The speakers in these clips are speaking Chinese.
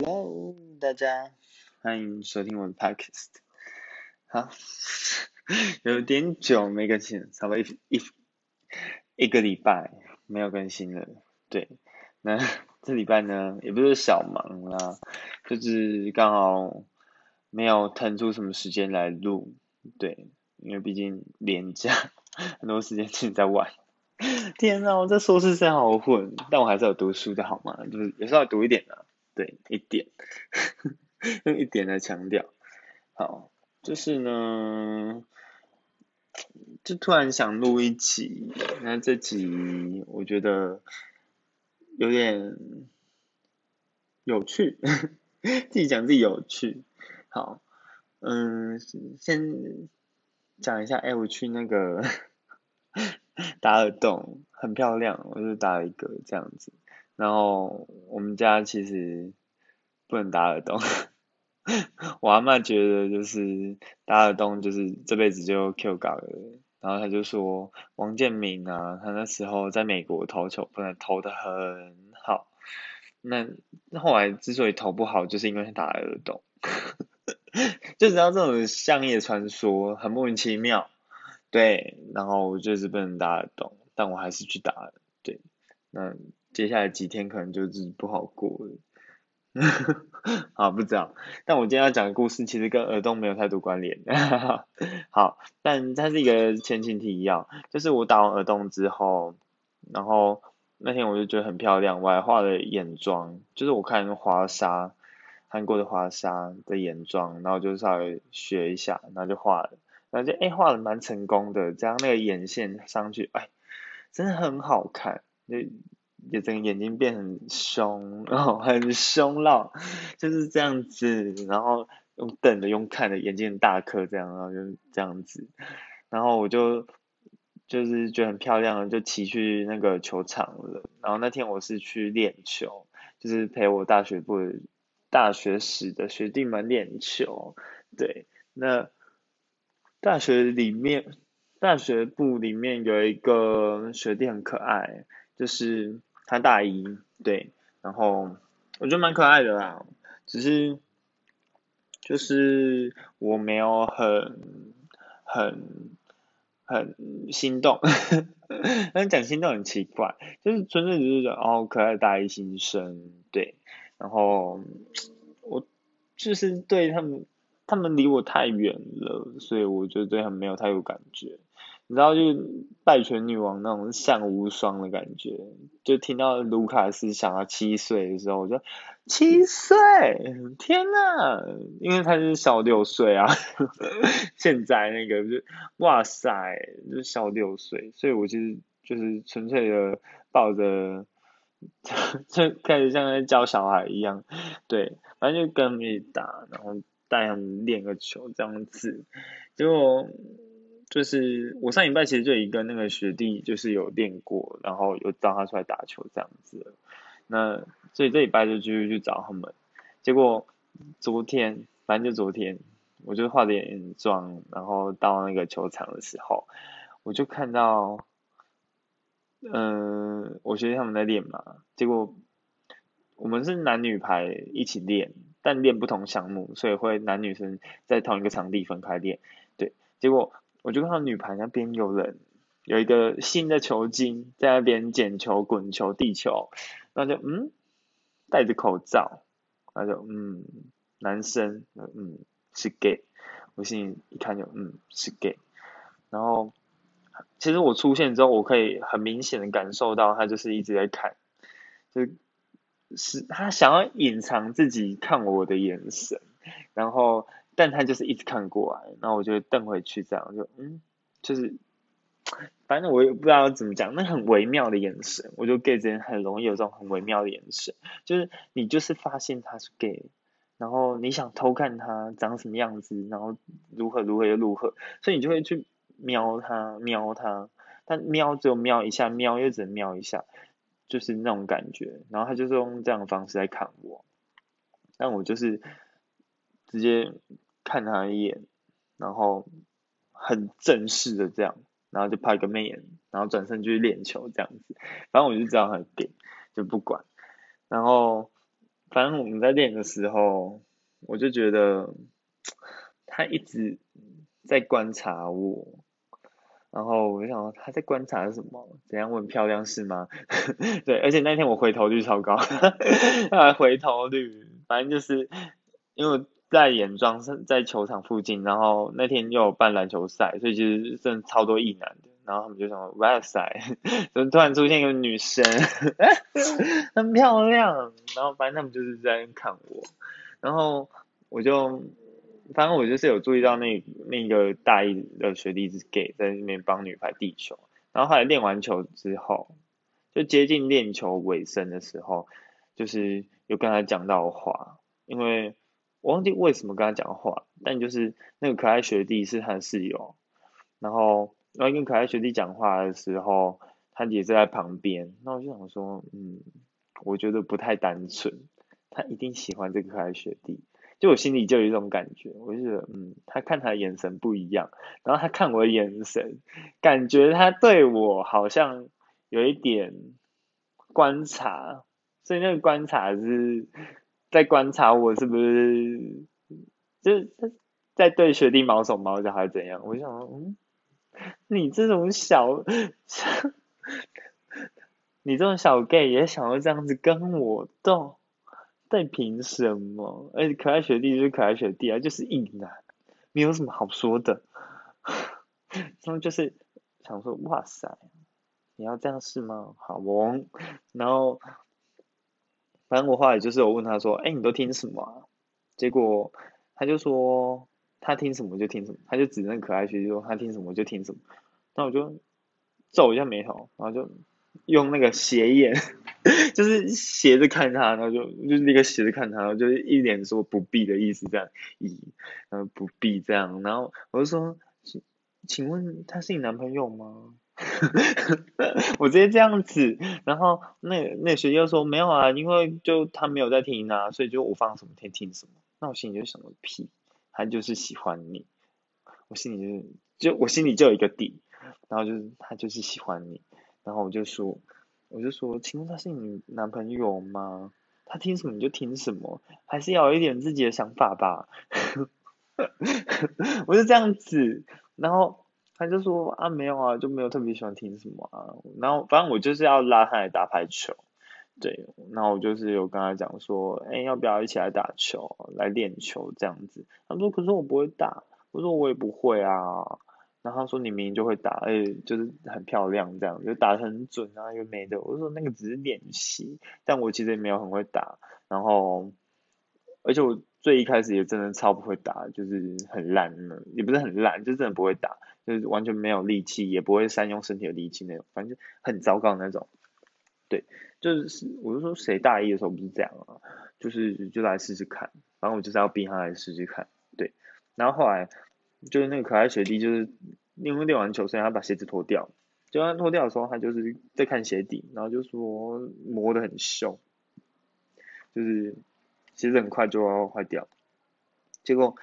Hello，大家欢迎收听我的 podcast。好，有点久没更新了，差不多一一一个礼拜没有更新了。对，那 这礼拜呢，也不是小忙啦，就是刚好没有腾出什么时间来录。对，因为毕竟连假，很多时间自己在玩。天呐，我这硕士生好混，但我还是有读书的好吗？就是有时候要读一点的。对，一点，用一点来强调。好，就是呢，就突然想录一集，那这集我觉得有点有趣，自己讲自己有趣。好，嗯，先讲一下，哎，我去那个 打耳洞，很漂亮，我就打了一个这样子。然后我们家其实不能打耳洞，我阿妈觉得就是打耳洞就是这辈子就 Q 搞了，然后他就说王建民啊，他那时候在美国投球不能投的很好，那后来之所以投不好，就是因为他打耳洞，就知道这种乡野传说很莫名其妙，对，然后就是不能打耳洞，但我还是去打了，对，那。接下来几天可能就是不好过了，好不知道。但我今天要讲的故事其实跟耳洞没有太多关联。好，但它是一个前情提要，就是我打完耳洞之后，然后那天我就觉得很漂亮，我还画了眼妆，就是我看华沙，韩国的华沙的眼妆，然后就稍微学一下，然后就画了，然后就哎画的蛮成功的，加上那个眼线上去，哎，真的很好看，就。就整个眼睛变很凶，然后很凶了，就是这样子，然后用瞪的，用看的，眼睛很大颗这样，然后就这样子，然后我就就是觉得很漂亮，就骑去那个球场了。然后那天我是去练球，就是陪我大学部大学时的学弟们练球。对，那大学里面大学部里面有一个学弟很可爱，就是。他大一，对，然后我觉得蛮可爱的啦，只是就是我没有很很很心动，但讲心动很奇怪，就是纯粹只是哦可爱大一新生，对，然后我就是对他们，他们离我太远了，所以我就对他们没有太有感觉。你知道，就拜权女王那种相无双的感觉，就听到卢卡斯想要七岁的时候，我就七岁，天呐，因为他是小六岁啊，现在那个就哇塞，就小六岁，所以我其实就是纯粹的抱着，就开始像在教小孩一样，对，反正就跟他们打，然后带他们练个球这样子，结果。就是我上礼拜其实就一个那个学弟，就是有练过，然后有找他出来打球这样子。那所以这礼拜就继续去找他们。结果昨天，反正就昨天，我就化点妆，然后到那个球场的时候，我就看到，嗯，我学弟他们在练嘛。结果我们是男女排一起练，但练不同项目，所以会男女生在同一个场地分开练。对，结果。我就看到女排那边有人有一个新的球精在那边捡球、滚球、地球，那就嗯戴着口罩，那就嗯男生嗯是 gay，我心里一看就嗯是 gay，然后其实我出现之后，我可以很明显的感受到他就是一直在看，就是他想要隐藏自己看我的眼神，然后。但他就是一直看过来，然后我就瞪回去，这样就嗯，就是，反正我也不知道怎么讲，那很微妙的眼神，我就 gay 之间很容易有这种很微妙的眼神，就是你就是发现他是 gay，然后你想偷看他长什么样子，然后如何如何又如何，所以你就会去瞄他瞄他，但瞄只有瞄一下，瞄又只能瞄一下，就是那种感觉，然后他就是用这样的方式来看我，但我就是直接。看他一眼，然后很正式的这样，然后就拍个媚眼，然后转身就去练球这样子。反正我就知道很点，就不管。然后反正我们在练的时候，我就觉得他一直在观察我，然后我就想他在观察什么？怎样问漂亮是吗？对，而且那天我回头率超高，啊，回头率，反正就是因为在眼妆是在球场附近，然后那天又有办篮球赛，所以其实真的超多异男的。然后他们就想，哇塞，怎么突然出现一个女生，很漂亮。然后反正他们就是在看我，然后我就，反正我就是有注意到那那个大一的学弟是 gay，在那边帮女排递球。然后后来练完球之后，就接近练球尾声的时候，就是有跟他讲到话，因为我忘记为什么跟他讲话，但就是那个可爱学弟是他的室友，然后。然后跟可爱学弟讲话的时候，他也在旁边。那我就想说，嗯，我觉得不太单纯，他一定喜欢这个可爱学弟。就我心里就有一种感觉，我就觉得，嗯，他看他的眼神不一样。然后他看我的眼神，感觉他对我好像有一点观察。所以那个观察是在观察我是不是，就是在对学弟毛手毛脚还是怎样？我就想，嗯。你这种小，你这种小 gay 也想要这样子跟我斗，但凭什么？而且可爱学弟就是可爱学弟啊，就是硬男，没有什么好说的。他们就是想说，哇塞，你要这样试吗？好哦。然后，反正我后来就是我问他说，哎，你都听什么？结果他就说。他听什么就听什么，他就指那可爱学弟说他听什么就听什么，那我就皱一下眉头，然后就用那个斜眼，就是斜着看他，然后就就是那个斜着看他，然后就是一脸说不必的意思这样，咦，然后不必这样，然后我就说，请请问他是你男朋友吗？我直接这样子，然后那那学弟说没有啊，因为就他没有在听啊，所以就我放什么听听什么，那我心里就想个屁。他就是喜欢你，我心里就就我心里就有一个底，然后就是他就是喜欢你，然后我就说我就说，请问他是你男朋友吗？他听什么你就听什么，还是要有一点自己的想法吧。我就这样子，然后他就说啊没有啊，就没有特别喜欢听什么啊，然后反正我就是要拉他来打排球。对，然后我就是有跟他讲说，哎，要不要一起来打球，来练球这样子？他说，可是我不会打。我说我也不会啊。然后他说你明明就会打，哎，就是很漂亮这样，就打很准啊，又没的。我说那个只是练习，但我其实也没有很会打。然后，而且我最一开始也真的超不会打，就是很烂的，也不是很烂，就真的不会打，就是完全没有力气，也不会善用身体的力气那种，反正就很糟糕那种。对。就是，我就说谁大一的时候不是这样啊？就是就来试试看，反正我就是要逼他来试试看，对。然后后来就是那个可爱学弟，就是因为练完球，所以他把鞋子脱掉。就他脱掉的时候，他就是在看鞋底，然后就说磨得很秀，就是鞋子很快就要坏掉。结果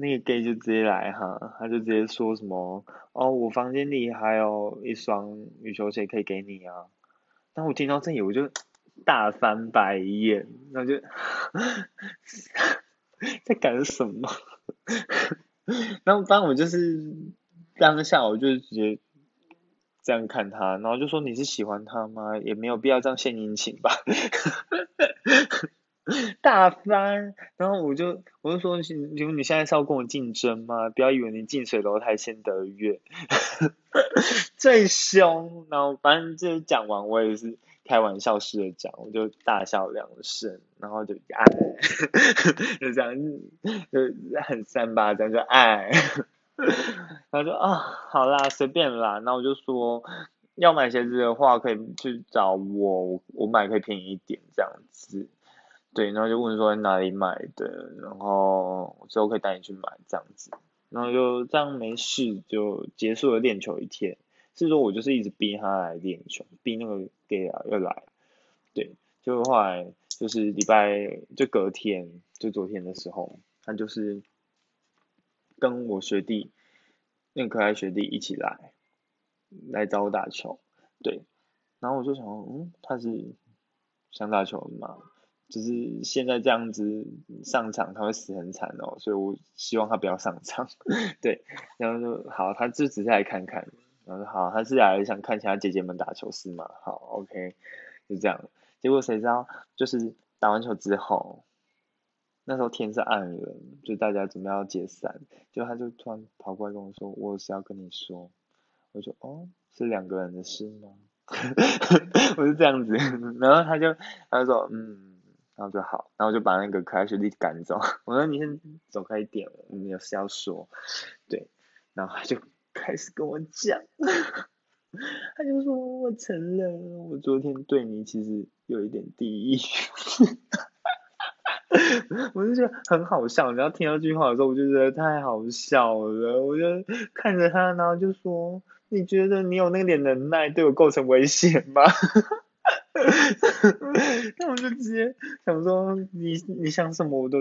那个 gay 就直接来哈，他就直接说什么哦，我房间里还有一双羽球鞋可以给你啊。当我听到这里，我就大翻白眼，然后就 在干什么？然后当我就是当下，我就直接这样看他，然后就说：“你是喜欢他吗？也没有必要这样献殷勤吧。” 大翻，然后我就我就说：“你你现在是要跟我竞争吗？不要以为你近水楼台先得月。”最凶，然后反正就讲完，我也是开玩笑式的讲，我就大笑两声，然后就爱，就这样，就很三八这样就爱，然后就啊，好啦，随便啦，那我就说要买鞋子的话，可以去找我，我买可以便宜一点这样子，对，然后就问说在哪里买的，然后之后可以带你去买这样子。然后就这样没事就结束了练球一天，是说我就是一直逼他来练球，逼那个 gay 啊又来，对，就后来就是礼拜就隔天就昨天的时候，他就是跟我学弟那个可爱学弟一起来来找我打球，对，然后我就想，嗯，他是想打球吗？就是现在这样子上场他会死很惨哦，所以我希望他不要上场。对，然后就好，他就只是来看看，然后说好，他是来想看其他姐姐们打球是吗？好，OK，就这样。结果谁知道，就是打完球之后，那时候天是暗了，就大家准备要解散，就他就突然跑过来跟我说，我是要跟你说，我说哦，是两个人的事吗？我是这样子，然后他就他就说嗯。然后就好，然后就把那个可爱学弟赶走。我说你先走开一点，我们有事要说。对，然后他就 开始跟我讲，他就说我承认，我昨天对你其实有一点敌意。我就觉得很好笑，然后听到这句话的时候，我就觉得太好笑了。我就看着他，然后就说：“你觉得你有那点能耐，对我构成威胁吗？” 那我就直接想说，你你想什么我都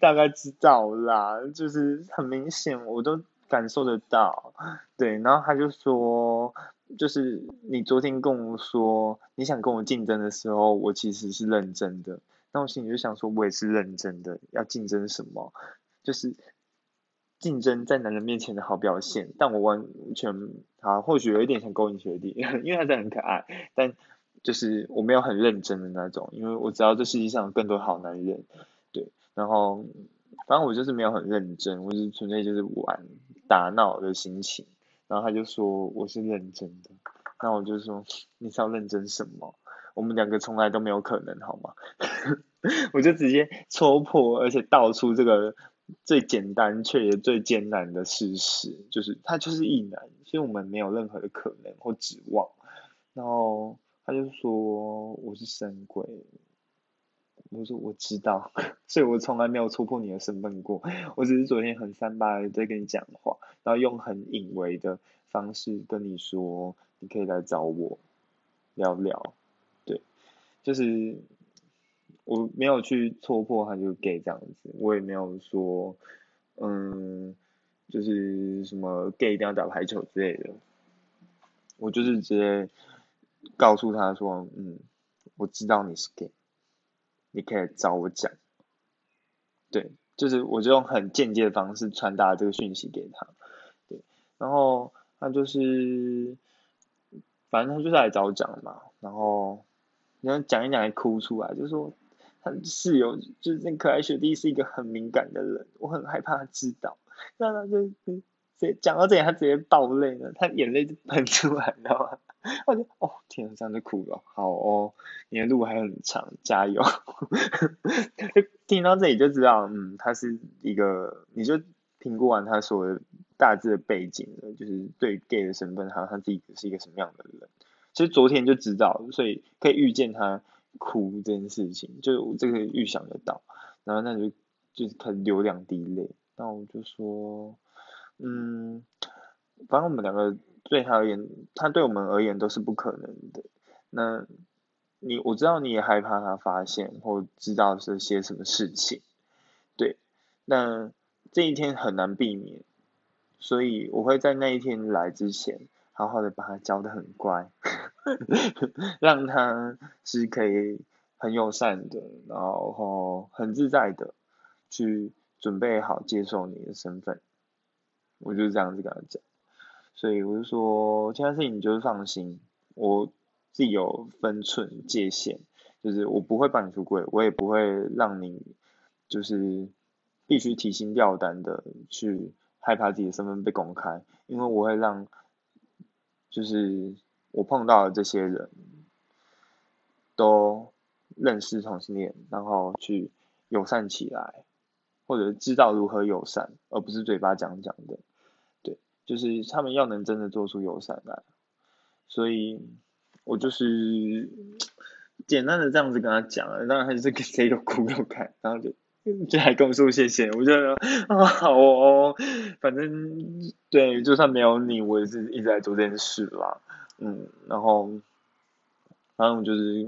大概知道啦，就是很明显我都感受得到，对，然后他就说，就是你昨天跟我说你想跟我竞争的时候，我其实是认真的，那我心里就想说，我也是认真的，要竞争什么？就是竞争在男人面前的好表现，但我完全啊，或许有一点想勾引学弟，因为他真的很可爱，但。就是我没有很认真的那种，因为我知道这世界上有更多好男人，对，然后反正我就是没有很认真，我是纯粹就是玩打闹的心情，然后他就说我是认真的，那我就说你是要认真什么？我们两个从来都没有可能好吗？我就直接戳破，而且道出这个最简单却也最艰难的事实，就是他就是异男，所以我们没有任何的可能或指望，然后。他就说我是神鬼，我说我知道，所以我从来没有戳破你的身份过，我只是昨天很三八的在跟你讲话，然后用很隐微的方式跟你说，你可以来找我聊聊，对，就是我没有去戳破他就给这样子，我也没有说，嗯，就是什么 gay 一定要打排球之类的，我就是直接。告诉他说，嗯，我知道你是 gay，你可以找我讲，对，就是我就用很间接的方式传达这个讯息给他，对，然后他就是，反正他就是来找我讲嘛，然后然后讲一讲还哭出来，就说他室友就是那可爱学弟是一个很敏感的人，我很害怕他知道，那他就直接讲到这里，他直接爆泪了，他眼泪就喷出来，你知道吗？我就哦，天，这样就哭了。好哦，你的路还很长，加油。就听到这里就知道，嗯，他是一个，你就评估完他所有大致的背景了，就是对 gay 的身份，还有他自己是一个什么样的人。其实昨天就知道，所以可以预见他哭这件事情，就这个预想得到。然后那就就是开始流两滴泪。那我就说，嗯，反正我们两个。对他而言，他对我们而言都是不可能的。那，你我知道你也害怕他发现或知道这些什么事情，对。那这一天很难避免，所以我会在那一天来之前，好好的把他教的很乖，让他是可以很友善的，然后很自在的去准备好接受你的身份。我就这样子跟他讲。所以我就说，其他事情你就是放心，我自己有分寸界限，就是我不会帮你出柜，我也不会让你就是必须提心吊胆的去害怕自己的身份被公开，因为我会让就是我碰到的这些人都认识同性恋，然后去友善起来，或者知道如何友善，而不是嘴巴讲讲的。就是他们要能真的做出友善来，所以我就是简单的这样子跟他讲了，当然他就是谁都哭都看，然后就就还跟我说谢谢，我觉得啊好哦，反正对，就算没有你，我也是一直在做这件事啦，嗯，然后反正我就是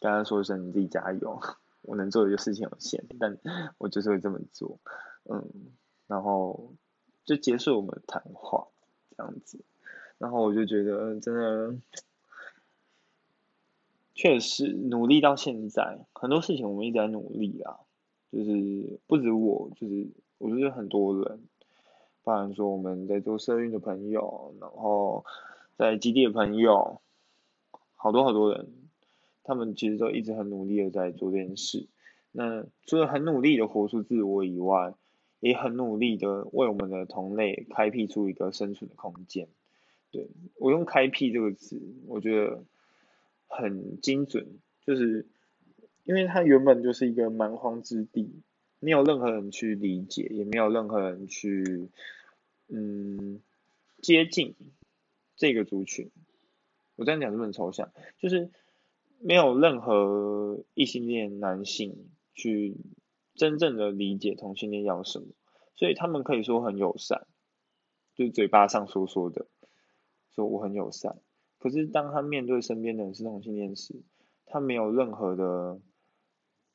跟他说一声你自己加油，我能做的就事情有限，但我就是会这么做，嗯，然后。就结束我们的谈话，这样子，然后我就觉得真的，确实努力到现在，很多事情我们一直在努力啊，就是不止我，就是我觉得很多人，包含说我们在做社运的朋友，然后在基地的朋友，好多好多人，他们其实都一直很努力的在做这件事。那除了很努力的活出自我以外，也很努力的为我们的同类开辟出一个生存的空间。对我用“开辟”这个词，我觉得。很精准，就是因为它原本就是一个蛮荒之地，没有任何人去理解，也没有任何人去嗯接近这个族群。我这样讲是不是很抽象？就是没有任何异性恋男性去真正的理解同性恋要什么，所以他们可以说很友善，就是嘴巴上说说的，说我很友善。可是当他面对身边的人是同性恋时，他没有任何的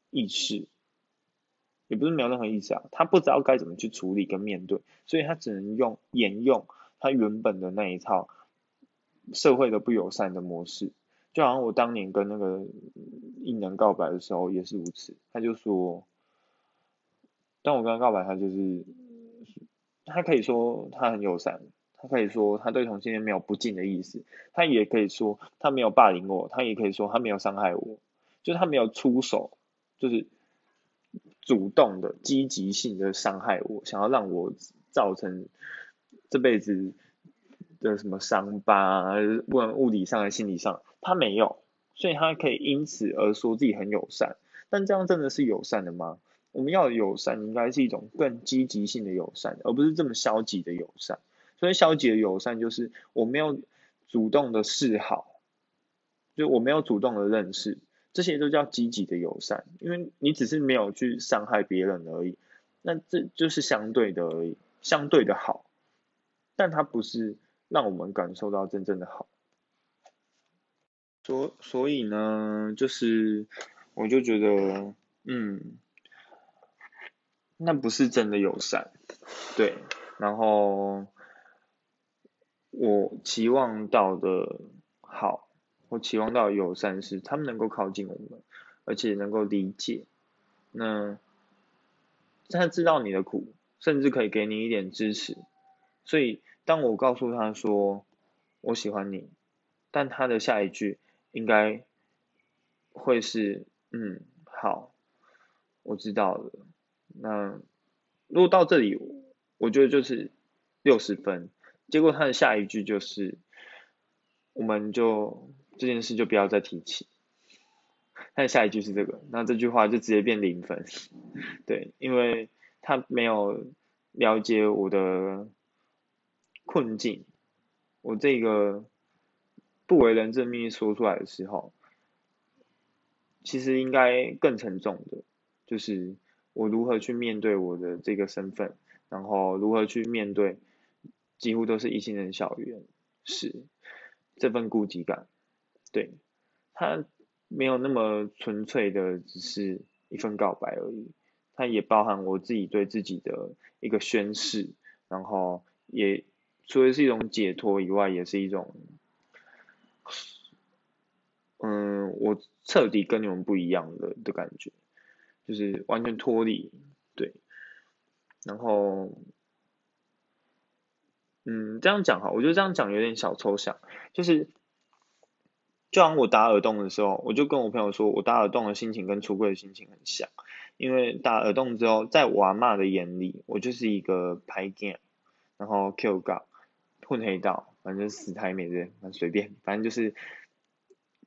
意识，也不是没有任何意识啊，他不知道该怎么去处理跟面对，所以他只能用沿用他原本的那一套社会的不友善的模式，就好像我当年跟那个异能告白的时候也是如此，他就说，但我跟他告白，他就是他可以说他很友善。他可以说他对同性恋没有不敬的意思，他也可以说他没有霸凌我，他也可以说他没有伤害我，就是他没有出手，就是主动的、积极性的伤害我，想要让我造成这辈子的什么伤疤，不管物理上还是、心理上，他没有，所以他可以因此而说自己很友善，但这样真的是友善的吗？我们要友善，应该是一种更积极性的友善，而不是这么消极的友善。所以消极的友善就是我没有主动的示好，就我没有主动的认识，这些都叫积极的友善，因为你只是没有去伤害别人而已，那这就是相对的而已，相对的好，但它不是让我们感受到真正的好。所所以呢，就是我就觉得，嗯，那不是真的友善，对，然后。我期望到的好，我期望到友善是他们能够靠近我们，而且能够理解。那他知道你的苦，甚至可以给你一点支持。所以当我告诉他说我喜欢你，但他的下一句应该会是嗯好，我知道了。那如果到这里，我觉得就是六十分。结果他的下一句就是，我们就这件事就不要再提起。他的下一句是这个，那这句话就直接变零分，对，因为他没有了解我的困境，我这个不为人知的秘密说出来的时候，其实应该更沉重的，就是我如何去面对我的这个身份，然后如何去面对。几乎都是一性人校园，是这份孤寂感，对，他没有那么纯粹的只是一份告白而已，它也包含我自己对自己的一个宣誓，然后也除了是一种解脱以外，也是一种，嗯，我彻底跟你们不一样的的感觉，就是完全脱离，对，然后。嗯，这样讲哈，我觉得这样讲有点小抽象。就是，就像我打耳洞的时候，我就跟我朋友说，我打耳洞的心情跟出柜的心情很像。因为打耳洞之后，在我阿妈的眼里，我就是一个拍 game，然后 Q 杠混黑道，反正死台美人，反正随便，反正就是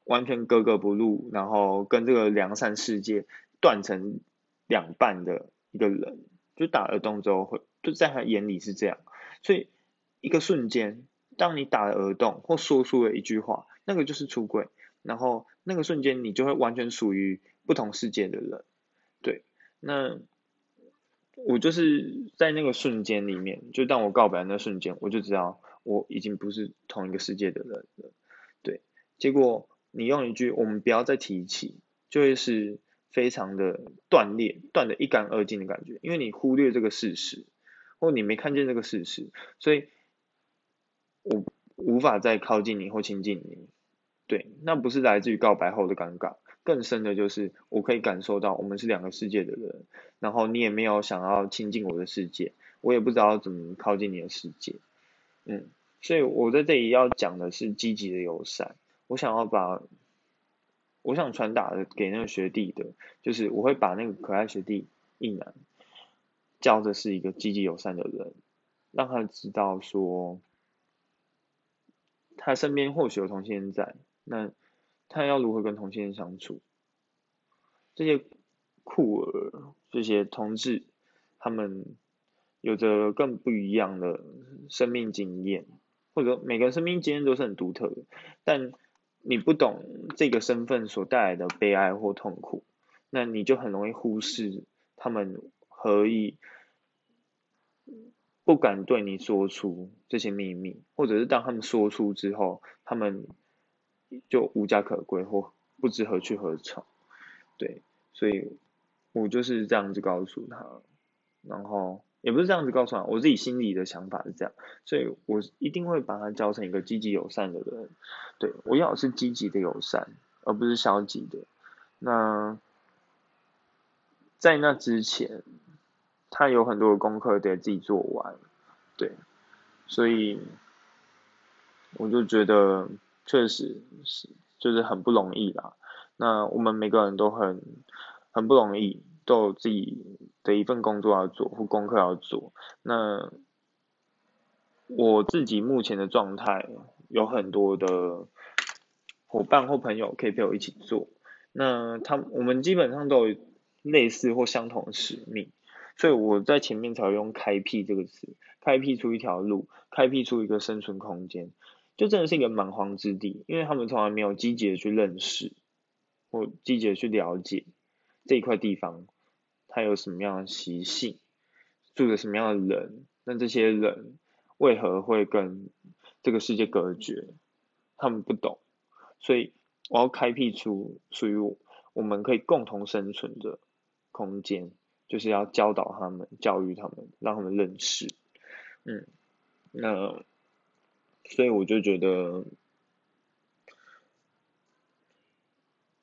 完全格格不入，然后跟这个良善世界断成两半的一个人。就打耳洞之后，会就在他眼里是这样，所以。一个瞬间，当你打了耳洞或说出了一句话，那个就是出轨，然后那个瞬间你就会完全属于不同世界的人，对，那我就是在那个瞬间里面，就当我告白那瞬间，我就知道我已经不是同一个世界的人了，对，结果你用一句我们不要再提起，就会是非常的断裂，断的一干二净的感觉，因为你忽略这个事实，或你没看见这个事实，所以。我无法再靠近你或亲近你，对，那不是来自于告白后的尴尬，更深的就是我可以感受到我们是两个世界的人，然后你也没有想要亲近我的世界，我也不知道怎么靠近你的世界，嗯，所以我在这里要讲的是积极的友善，我想要把，我想传达的给那个学弟的，就是我会把那个可爱学弟一男，教的是一个积极友善的人，让他知道说。他身边或许有同性恋在，那他要如何跟同性恋相处？这些酷儿、这些同志，他们有着更不一样的生命经验，或者每个生命经验都是很独特的。但你不懂这个身份所带来的悲哀或痛苦，那你就很容易忽视他们何以。不敢对你说出这些秘密，或者是当他们说出之后，他们就无家可归或不知何去何从。对，所以我就是这样子告诉他，然后也不是这样子告诉他，我自己心里的想法是这样，所以我一定会把他教成一个积极友善的人。对我要的是积极的友善，而不是消极的。那在那之前。他有很多的功课得自己做完，对，所以我就觉得确实是就是很不容易啦。那我们每个人都很很不容易，都有自己的一份工作要做或功课要做。那我自己目前的状态有很多的伙伴或朋友可以陪我一起做。那他我们基本上都有类似或相同的使命。所以我在前面才会用“开辟”这个词，开辟出一条路，开辟出一个生存空间，就真的是一个蛮荒之地，因为他们从来没有积极的去认识，或积极的去了解这一块地方，他有什么样的习性，住着什么样的人，那这些人为何会跟这个世界隔绝，他们不懂，所以我要开辟出属于我们可以共同生存的空间。就是要教导他们，教育他们，让他们认识，嗯，那所以我就觉得，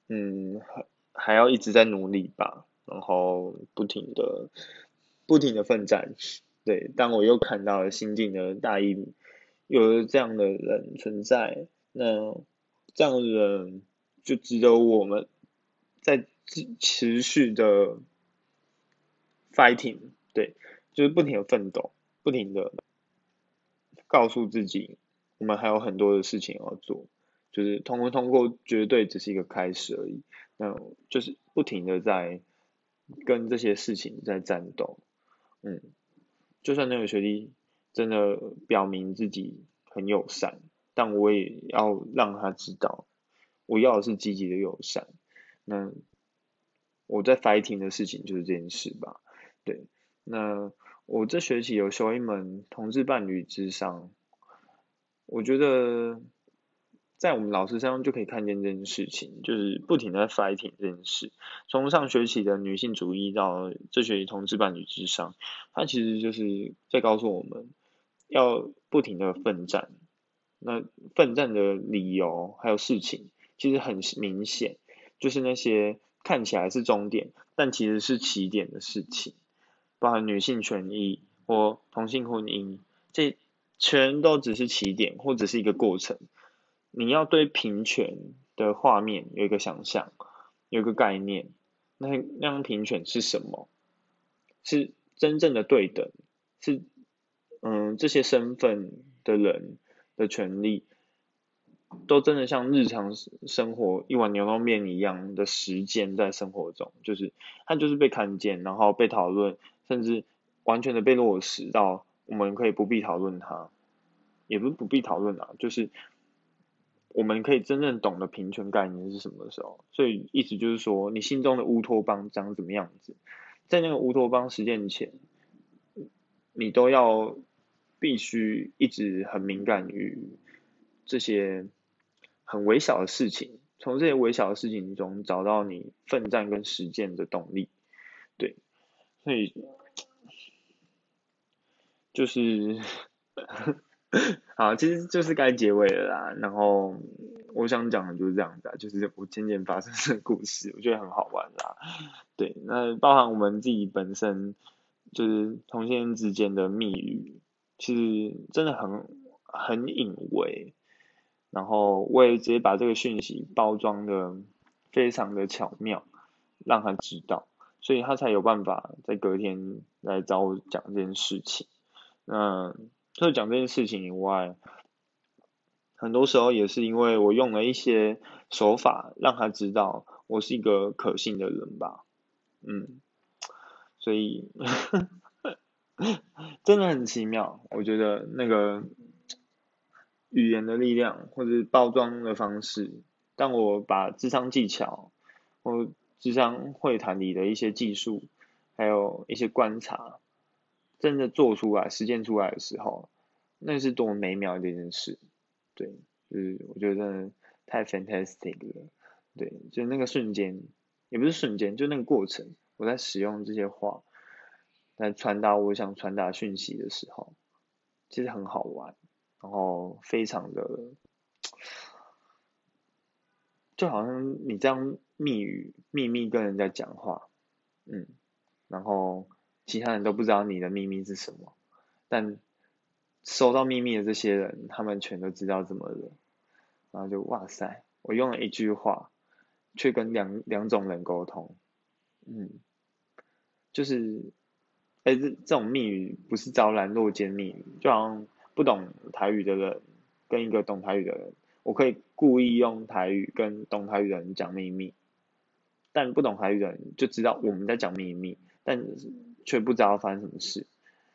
嗯，还还要一直在努力吧，然后不停的不停的奋战，对，当我又看到了新进的大一有了这样的人存在，那这样的人就值得我们在持持续的。fighting，对，就是不停的奋斗，不停的告诉自己，我们还有很多的事情要做，就是通过通过绝对只是一个开始而已，那就是不停的在跟这些事情在战斗，嗯，就算那个学弟真的表明自己很友善，但我也要让他知道，我要的是积极的友善，那我在 fighting 的事情就是这件事吧。对，那我这学期有修一门同志伴侣之商，我觉得在我们老师身上就可以看见这件事情，就是不停的 fighting 这件事。从上学期的女性主义到这学期同志伴侣之上，它其实就是在告诉我们要不停的奋战。那奋战的理由还有事情，其实很明显，就是那些看起来是终点，但其实是起点的事情。包含女性权益或同性婚姻，这全都只是起点或者是一个过程。你要对平权的画面有一个想象，有一个概念。那那样平权是什么？是真正的对等，是嗯这些身份的人的权利，都真的像日常生活一碗牛肉面一样的实践在生活中，就是它就是被看见，然后被讨论。甚至完全的被落实到，我们可以不必讨论它，也不是不必讨论啊，就是我们可以真正懂得平权概念是什么时候。所以意思就是说，你心中的乌托邦长怎么样子，在那个乌托邦实践前，你都要必须一直很敏感于这些很微小的事情，从这些微小的事情中找到你奋战跟实践的动力，对。所以，就是 好，其实就是该结尾了啦。然后我想讲的就是这样子，就是我渐渐发生的故事，我觉得很好玩啦。对，那包含我们自己本身，就是同性之间的密语，其实真的很很隐微。然后我也直接把这个讯息包装的非常的巧妙，让他知道，所以他才有办法在隔天来找我讲这件事情。那除了讲这件事情以外，很多时候也是因为我用了一些手法，让他知道我是一个可信的人吧。嗯，所以 真的很奇妙，我觉得那个。语言的力量，或者包装的方式，当我把智商技巧或智商会谈里的一些技术，还有一些观察，真的做出来、实践出来的时候，那是多么美妙的一件事。对，就是我觉得太 fantastic 了。对，就那个瞬间，也不是瞬间，就那个过程，我在使用这些话来传达我想传达讯息的时候，其实很好玩。然后非常的，就好像你这样密语秘密跟人家讲话，嗯，然后其他人都不知道你的秘密是什么，但收到秘密的这些人，他们全都知道怎么了，然后就哇塞，我用了一句话，却跟两两种人沟通，嗯，就是，哎这这种密语不是招揽落奸密语，就好像。不懂台语的人跟一个懂台语的人，我可以故意用台语跟懂台语的人讲秘密，但不懂台语的人就知道我们在讲秘密，但却不知道发生什么事。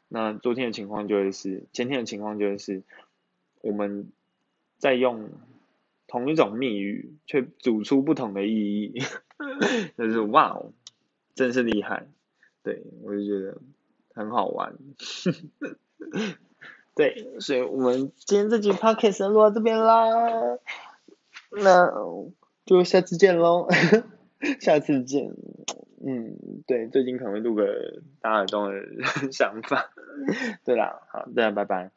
那昨天的情况就会是，前天的情况就会是，我们在用同一种密语，却组出不同的意义，就是哇哦，真是厉害，对我就觉得很好玩。对，所以我们今天这集 podcast 录到这边啦，那就下次见喽，下次见，嗯，对，最近可能会录个大耳洞的 想法，对啦，好，大家拜拜。